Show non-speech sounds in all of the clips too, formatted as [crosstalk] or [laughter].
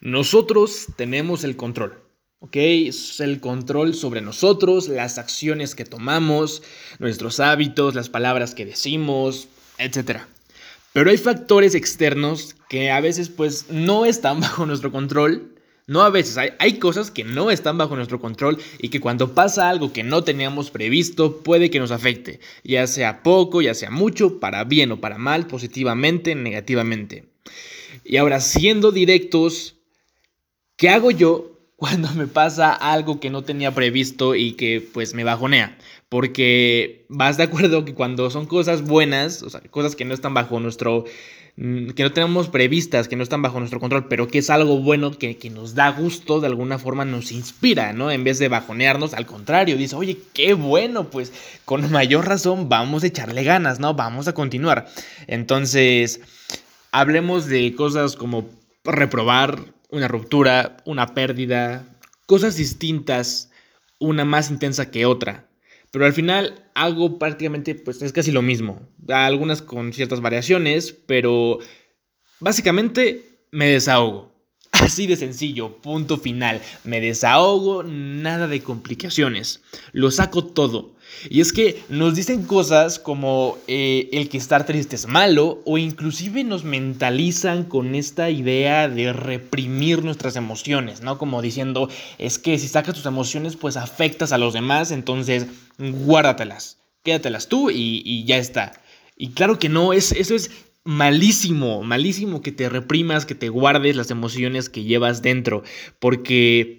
Nosotros tenemos el control. ¿ok? Es el control sobre nosotros, las acciones que tomamos, nuestros hábitos, las palabras que decimos, etc. Pero hay factores externos que a veces pues no están [laughs] bajo nuestro control. No a veces, hay, hay cosas que no están bajo nuestro control y que cuando pasa algo que no teníamos previsto puede que nos afecte, ya sea poco, ya sea mucho, para bien o para mal, positivamente, negativamente. Y ahora, siendo directos, ¿qué hago yo cuando me pasa algo que no tenía previsto y que pues me bajonea. Porque vas de acuerdo que cuando son cosas buenas, o sea, cosas que no están bajo nuestro, mm, que no tenemos previstas, que no están bajo nuestro control, pero que es algo bueno, que, que, nos da gusto, de alguna forma nos inspira, ¿no? En vez de bajonearnos, al contrario, dice, oye, qué bueno, pues con mayor razón vamos a echarle ganas, ¿no? Vamos a continuar. Entonces, hablemos de cosas como reprobar, una ruptura, una pérdida, cosas distintas, una más intensa que otra. Pero al final hago prácticamente, pues es casi lo mismo. Algunas con ciertas variaciones, pero básicamente me desahogo. [laughs] Así de sencillo, punto final. Me desahogo, nada de complicaciones. Lo saco todo. Y es que nos dicen cosas como eh, el que estar triste es malo o inclusive nos mentalizan con esta idea de reprimir nuestras emociones, ¿no? Como diciendo, es que si sacas tus emociones pues afectas a los demás, entonces guárdatelas, quédatelas tú y, ya está. Y claro que no, es, eso es malísimo, malísimo que te reprimas, que te guardes las emociones que llevas dentro, porque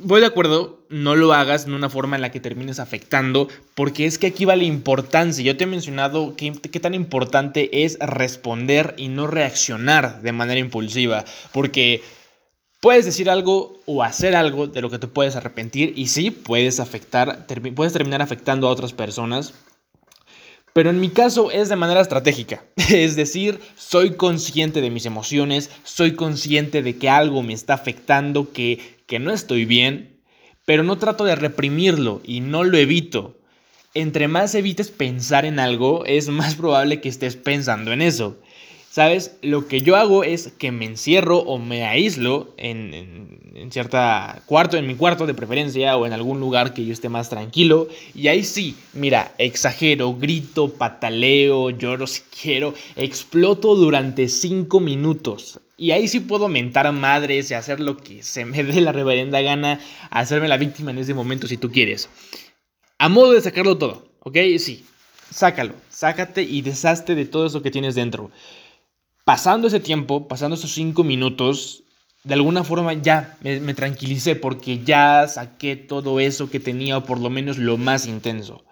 voy de acuerdo, no lo hagas en una forma en la que termines afectando, porque es que aquí va la importancia. Yo te he mencionado qué, tan importante es responder y no reaccionar de manera impulsiva, porque puedes decir algo o hacer algo de lo que te puedes arrepentir y sí, puedes afectar, puedes terminar afectando a otras personas. Pero en mi caso es de manera estratégica, [laughs] es decir, soy consciente de mis emociones, soy consciente de que algo me está afectando, que, que no estoy bien, pero no trato de reprimirlo y no lo evito. Entre más evites pensar en algo, es más probable que estés pensando en eso. ¿Sabes? Lo que yo hago es que me encierro o me aíslo en, cierta cuarto, en mi cuarto de preferencia o en algún lugar que yo esté más tranquilo. Y ahí sí, mira, exagero, grito, pataleo, lloro si quiero, exploto durante cinco minutos. Y ahí sí puedo mentar a madres y hacer lo que se me dé la reverenda gana, hacerme la víctima en ese momento si tú quieres. A modo de sacarlo todo, ¿ok? Sí, sácalo, sácate y deshazte de todo eso que tienes dentro. Pasando ese tiempo, pasando esos cinco minutos, de alguna forma ya me, tranquilicé porque ya saqué todo eso que tenía, o por lo menos lo más intenso.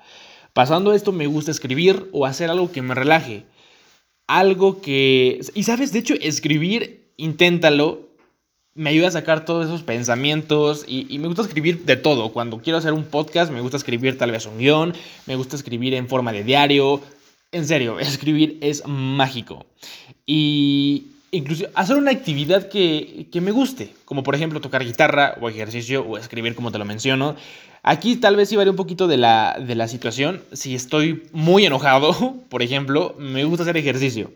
Pasando esto, me gusta escribir o hacer algo que me relaje algo que... Y sabes, de hecho, escribir, inténtalo. Me ayuda a sacar todos esos pensamientos y, me gusta escribir de todo. Cuando quiero hacer un podcast, me gusta escribir tal vez un guion, me gusta escribir en forma de diario. En serio, [laughs] escribir es mágico. Y incluso hacer una actividad que, que me guste, como por ejemplo tocar guitarra o ejercicio o escribir como te lo menciono. Aquí tal vez sí varía un poquito de la, de la situación. Si estoy muy enojado, [laughs] por ejemplo, me gusta hacer ejercicio.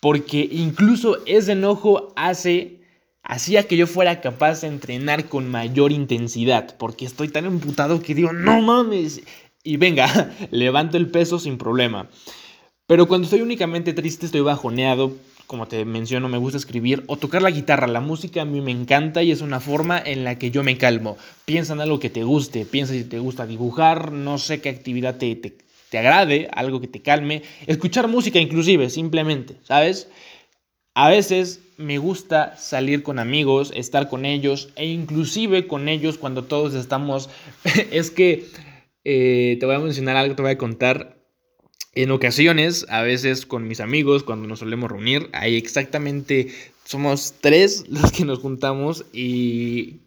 Porque incluso ese enojo hace, hacía que yo fuera capaz de entrenar con mayor intensidad. Porque estoy tan emputado que digo, no mames. Y venga, [laughs] levanto el peso sin problema. Pero cuando estoy únicamente triste, estoy bajoneado, como te menciono, me gusta escribir o tocar la guitarra. La música a mí me encanta y es una forma en la que yo me calmo. Piensa en algo que te guste, piensa si te gusta dibujar, no sé qué actividad te, te, te agrade, algo que te calme. Escuchar música inclusive, simplemente, ¿sabes? A veces me gusta salir con amigos, estar con ellos e inclusive con ellos cuando todos estamos... [laughs] es que eh, te voy a mencionar algo, te voy a contar. En ocasiones, a veces con mis amigos, cuando nos solemos reunir, hay exactamente, somos tres [laughs] los que nos juntamos y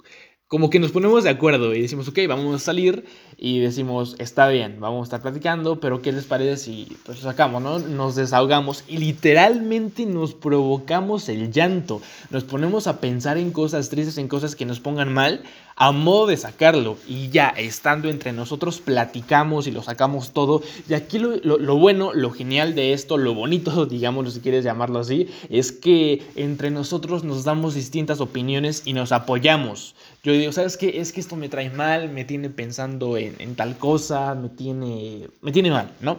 como que nos ponemos de acuerdo y decimos, ok, vamos a salir y decimos, está bien, vamos a estar platicando, pero ¿qué les parece si pues sacamos, no? Nos desahogamos y literalmente nos provocamos el llanto, nos ponemos a pensar en cosas tristes, en cosas que nos pongan mal, a modo de sacarlo y ya estando entre nosotros platicamos y lo sacamos todo. Y aquí lo, bueno, lo genial de esto, lo bonito, [laughs] digamos si quieres llamarlo así, es que entre nosotros nos damos distintas opiniones y nos apoyamos. Yo digo, ¿sabes qué? Es que esto me trae mal, me tiene pensando en, en tal cosa, me tiene, me tiene mal, ¿no?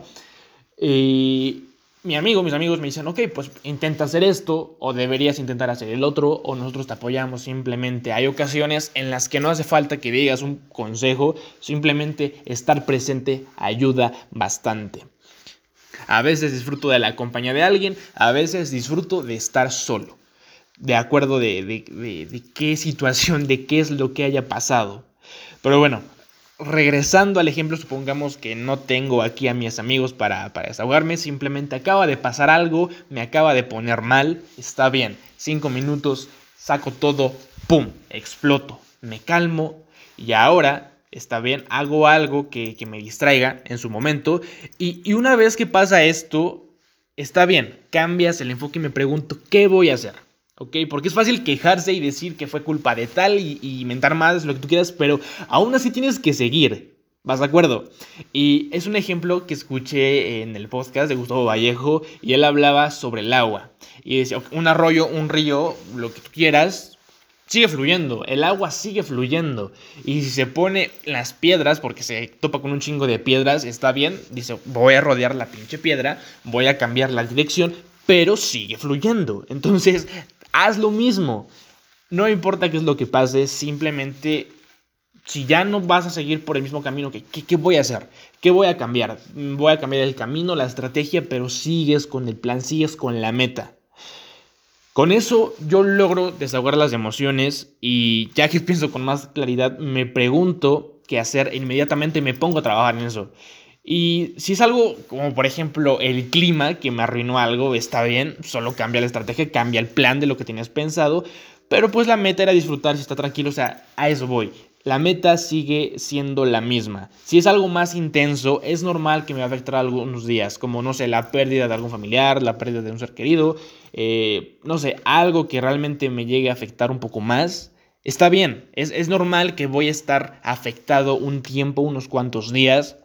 Y mi amigo, mis amigos me dicen, ok, pues intenta hacer esto o deberías intentar hacer el otro o nosotros te apoyamos simplemente. Hay ocasiones en las que no hace falta que digas un consejo, simplemente estar presente ayuda bastante. A veces disfruto de la compañía de alguien, a veces disfruto de estar solo, de acuerdo de, de qué situación, de qué es lo que haya pasado. Pero bueno, regresando al ejemplo, supongamos que no tengo aquí a mis amigos para, para, desahogarme, simplemente acaba de pasar algo, me acaba de poner mal, está bien, cinco minutos, saco todo, ¡pum!, exploto, me calmo y ahora está bien, hago algo que, me distraiga en su momento y, y una vez que pasa esto, está bien, cambias el enfoque y me pregunto, ¿qué voy a hacer? ¿Ok? Porque es fácil quejarse y decir que fue culpa de tal y, y mentar más, lo que tú quieras, pero aún así tienes que seguir. ¿Vas de acuerdo? Y es un ejemplo que escuché en el podcast de Gustavo Vallejo y él hablaba sobre el agua. Y decía, un arroyo, un río, lo que tú quieras, sigue fluyendo, el agua sigue fluyendo. Y si se pone las piedras, porque se topa con un chingo de piedras, está bien, dice, voy a rodear la pinche piedra, voy a cambiar la dirección, pero sigue fluyendo. Entonces, haz lo mismo. No importa qué es lo que pase, simplemente si ya no vas a seguir por el mismo camino, ¿qué, voy a hacer? ¿Qué voy a cambiar? Voy a cambiar el camino, la estrategia, pero sigues con el plan, sigues con la meta. Con eso yo logro desahogar las emociones y ya que [laughs] pienso con más claridad, me pregunto qué hacer e inmediatamente me pongo a trabajar en eso. Y si es algo como por ejemplo el clima que me arruinó algo, está bien, solo cambia la estrategia, cambia el plan de lo que tenías pensado, pero pues la meta era disfrutar si está tranquilo, o sea, a eso voy. La meta sigue siendo la misma. Si es algo más intenso, es normal que me va a afectar algunos días, como no sé, la pérdida de algún familiar, la pérdida de un ser querido, eh, no sé, algo que realmente me llegue a afectar un poco más. Está bien, es, es normal que voy a estar afectado un tiempo, unos cuantos días,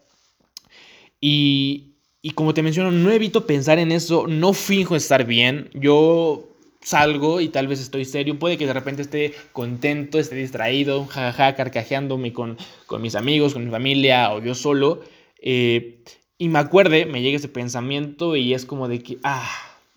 y, como te menciono, no evito pensar en eso, no finjo estar bien. Yo salgo y tal vez estoy serio, puede que de repente esté contento, esté distraído, jajaja, carcajeándome con, con mis amigos, con mi familia o yo solo. Eh, y me acuerde, me llega ese pensamiento y es como de que, ah,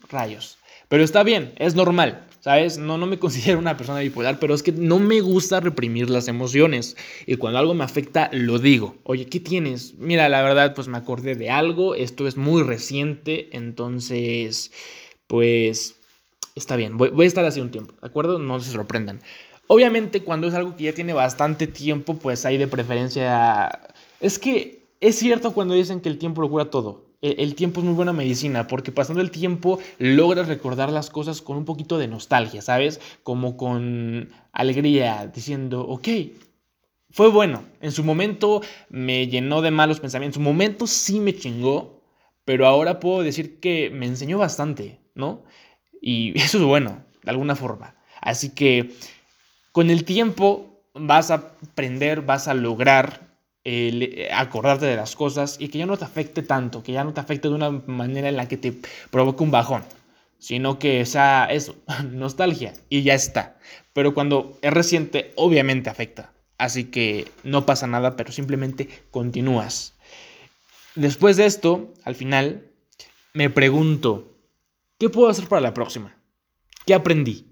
rayos. Pero está bien, es normal. ¿Sabes? No, no me [laughs] considero una persona bipolar, pero es que no me gusta reprimir las emociones. Y cuando algo me afecta, lo digo. Oye, ¿qué tienes? Mira, la verdad, pues me acordé de algo. Esto es muy reciente, entonces, pues, está bien. Voy, voy a estar así un tiempo, ¿de acuerdo? No se sorprendan. Obviamente, cuando es algo que ya tiene bastante tiempo, pues hay de preferencia... Es que es cierto cuando dicen que el tiempo lo cura todo. El tiempo es muy buena medicina porque pasando el tiempo logras recordar las cosas con un poquito de nostalgia, ¿sabes? Como con alegría, diciendo, ok, fue bueno. En su momento me llenó de malos pensamientos. En su momento sí me chingó, pero ahora puedo decir que me enseñó bastante, ¿no? Y [laughs] eso es bueno, de alguna forma. Así que con el tiempo vas a aprender, vas a lograr eh, acordarte de las cosas y que ya no te afecte tanto, que ya no te afecte de una manera en la que te provoque un bajón, sino que sea eso, [laughs] nostalgia y ya está. Pero cuando es reciente, obviamente afecta. Así que no pasa nada, pero simplemente continúas. Después de esto, al final, me pregunto, ¿qué puedo hacer para la próxima? ¿Qué aprendí?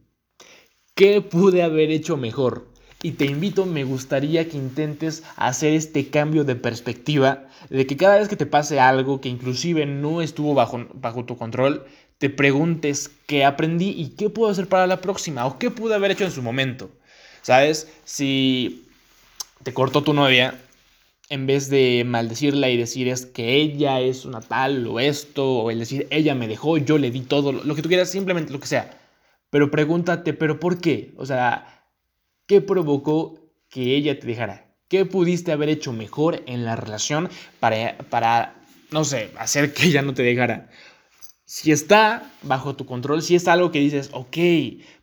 ¿Qué pude haber hecho mejor? Y te invito, me gustaría que intentes hacer este cambio de perspectiva, de que cada vez que te pase algo que inclusive no estuvo bajo, bajo tu control, te preguntes qué aprendí y qué puedo hacer para la próxima o qué pude haber hecho en su momento. ¿Sabes? Si te cortó tu novia, en vez de maldecirla y decir es que ella es una tal o esto, o el decir ella me dejó, yo le di todo, lo que tú quieras, simplemente lo que sea. Pero pregúntate, ¿pero por qué? O sea, ¿Qué provocó que ella te dejara? ¿Qué pudiste haber hecho mejor en la relación para, para no sé, hacer que ella no te dejara? si está bajo tu control, si es algo que dices, ok,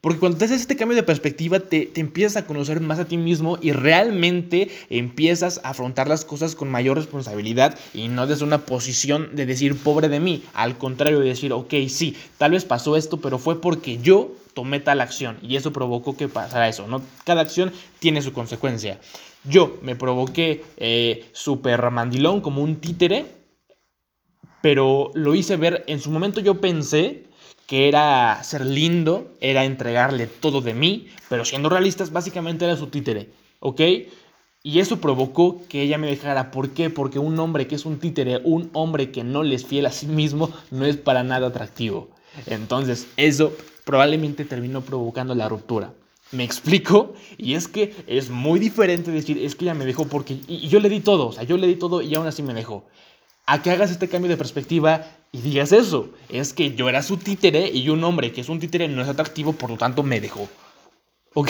porque cuando te haces este cambio de perspectiva, te, te, empiezas a conocer más a ti mismo y realmente empiezas a afrontar las cosas con mayor responsabilidad y no desde una posición de decir, pobre de mí, al contrario de decir, ok, sí, tal vez pasó esto, pero fue porque yo tomé tal acción y eso provocó que pasara eso, ¿no? Cada acción tiene su consecuencia. Yo me provoqué eh, súper mandilón como un títere, pero lo hice ver, en su momento yo pensé que era ser lindo, era entregarle todo de mí, pero siendo realistas, básicamente era su títere, ¿ok? Y eso provocó que ella me dejara. ¿Por qué? Porque un hombre que es un títere, un hombre que no le es fiel a sí mismo, no es para nada atractivo. Entonces, eso probablemente terminó provocando la ruptura. ¿Me explico? Y es que es muy diferente decir, es que ella me dejó porque... Y yo le di todo, o sea, yo le di todo y aún así me dejó. A que hagas este cambio de perspectiva y digas eso. Es que yo era su títere y un hombre que es un títere no es atractivo, por lo tanto me dejó. ¿Ok?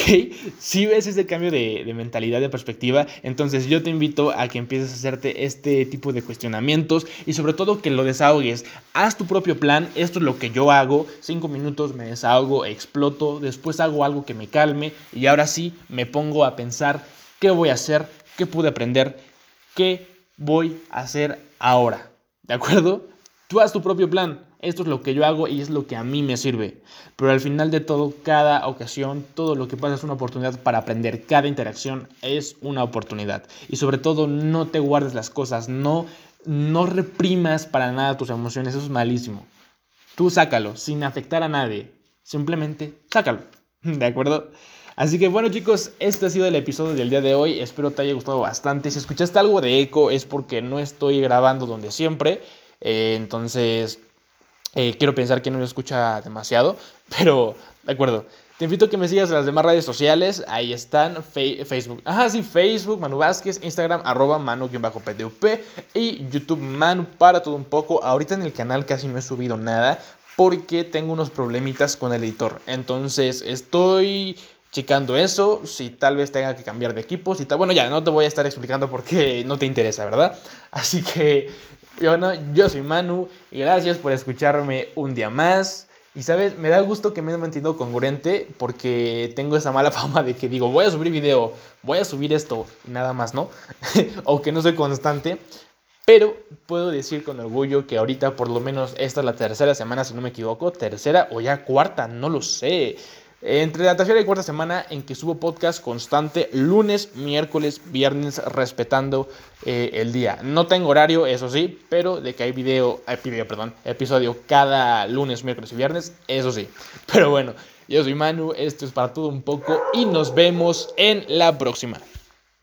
Si ves ese cambio de, mentalidad, de perspectiva, entonces yo te invito a que empieces a hacerte este tipo de cuestionamientos y sobre todo que lo desahogues. Haz tu propio plan, esto es lo que yo hago, cinco minutos me desahogo, exploto, después hago algo que me calme y ahora sí me pongo a pensar qué voy a hacer, qué pude aprender, qué voy a hacer ahora. ¿De acuerdo? Tú haz tu propio plan esto es lo que yo hago y es lo que a mí me sirve. Pero al final de todo, cada ocasión, todo lo que pasa es una oportunidad para aprender. Cada interacción es una oportunidad. Y sobre todo, no te guardes las cosas, no, no reprimas para nada tus emociones, eso es malísimo. Tú sácalo, sin afectar a nadie. Simplemente sácalo. [laughs] ¿De acuerdo? Así que bueno chicos, este ha sido el episodio del día de hoy. Espero te haya gustado bastante. Si escuchaste algo de eco es porque no estoy grabando donde siempre. Eh, entonces, eh, quiero pensar que no lo escucha demasiado, [laughs] pero de acuerdo. Te invito a que me sigas en las demás redes sociales. Ahí están. Facebook. Ajá, sí, Facebook, Manu Vázquez, Instagram, arroba manu-ptup y YouTube Manu para todo un poco. Ahorita en el canal casi no he subido nada porque tengo unos problemitas con el editor. Entonces estoy checando eso, si tal vez tenga que cambiar de equipo, si tal, bueno ya, no te voy a estar explicando por qué no te interesa, ¿verdad? Así que yo, yo soy Manu y gracias por escucharme un día más. Y sabes, me da gusto que me haya mantenido congruente porque tengo esa mala [laughs] fama de que digo, voy a subir video, voy a subir esto y nada más, ¿no? [laughs] o que no soy constante. Pero puedo decir con orgullo que ahorita por lo menos esta es la tercera semana, si no me equivoco, tercera o ya cuarta, no lo sé. Entre la tercera y cuarta semana en que subo podcast constante, lunes, miércoles, viernes, respetando eh, el día. No tengo horario, eso sí, pero de que hay video, hay video, perdón, episodio cada lunes, miércoles y viernes, eso sí. Pero bueno, yo soy Manu, esto es para todo un poco y nos vemos en la próxima.